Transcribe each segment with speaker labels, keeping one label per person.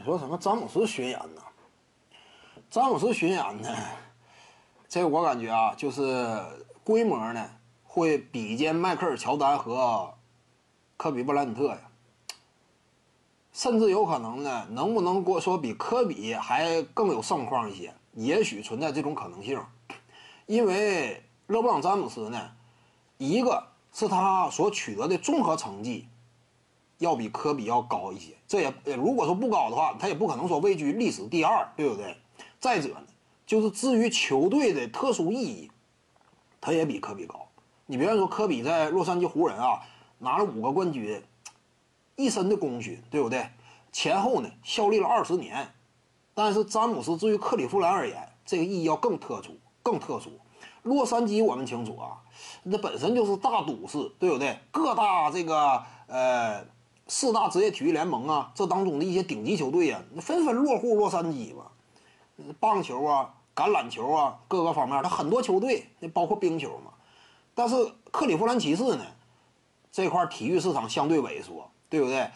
Speaker 1: 你说什么詹姆斯巡演呢？詹姆斯巡演呢？这我感觉啊，就是规模呢会比肩迈克尔乔丹和科比布莱恩特呀，甚至有可能呢，能不能过说比科比还更有盛况一些？也许存在这种可能性，因为勒布朗詹姆斯呢，一个是他所取得的综合成绩。要比科比要高一些，这也如果说不高的话，他也不可能说位居历史第二，对不对？再者呢，就是至于球队的特殊意义，他也比科比高。你别看说科比在洛杉矶湖人啊拿了五个冠军，一身的功勋，对不对？前后呢效力了二十年，但是詹姆斯至于克利夫兰而言，这个意义要更特殊，更特殊。洛杉矶我们清楚啊，那本身就是大都市，对不对？各大这个呃。四大职业体育联盟啊，这当中的一些顶级球队啊，纷纷落户洛杉矶嘛。棒球啊、橄榄球啊，各个方面，它很多球队，那包括冰球嘛。但是克利夫兰骑士呢，这块体育市场相对萎缩，对不对？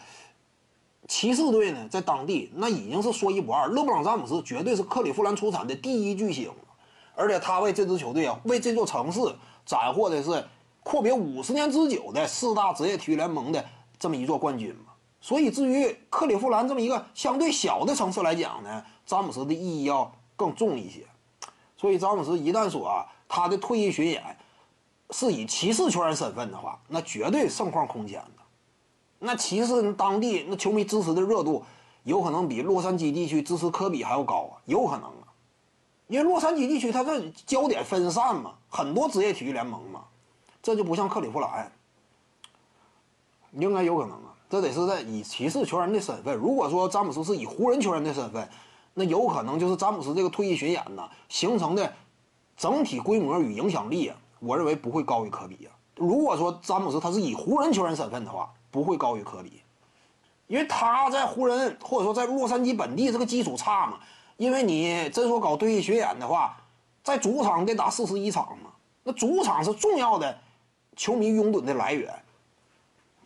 Speaker 1: 骑士队呢，在当地那已经是说一不二，勒布朗詹姆斯绝对是克利夫兰出产的第一巨星，而且他为这支球队啊，为这座城市斩获的是阔别五十年之久的四大职业体育联盟的。这么一座冠军嘛，所以至于克利夫兰这么一个相对小的城市来讲呢，詹姆斯的意义要更重一些。所以詹姆斯一旦说啊，他的退役巡演是以骑士球员身份的话，那绝对盛况空前的。那骑士当地那球迷支持的热度，有可能比洛杉矶地区支持科比还要高啊，有可能啊。因为洛杉矶地区它这焦点分散嘛，很多职业体育联盟嘛，这就不像克利夫兰。应该有可能啊，这得是在以骑士球员的身份。如果说詹姆斯是以湖人球员的身份，那有可能就是詹姆斯这个退役巡演呢形成的整体规模与影响力啊，我认为不会高于科比啊。如果说詹姆斯他是以湖人球员身份的话，不会高于科比，因为他在湖人或者说在洛杉矶本地这个基础差嘛。因为你真说搞退役巡演的话，在主场得打四十一场嘛，那主场是重要的球迷拥趸的来源。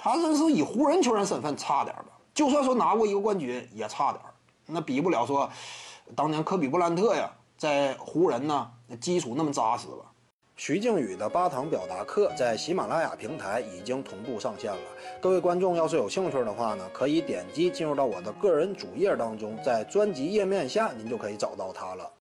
Speaker 1: 他这是以湖人球员身份差点吧？就算说拿过一个冠军也差点那比不了说当年科比布兰特呀，在湖人呢基础那么扎实吧？
Speaker 2: 徐静宇的八堂表达课在喜马拉雅平台已经同步上线了，各位观众要是有兴趣的话呢，可以点击进入到我的个人主页当中，在专辑页面下您就可以找到它了。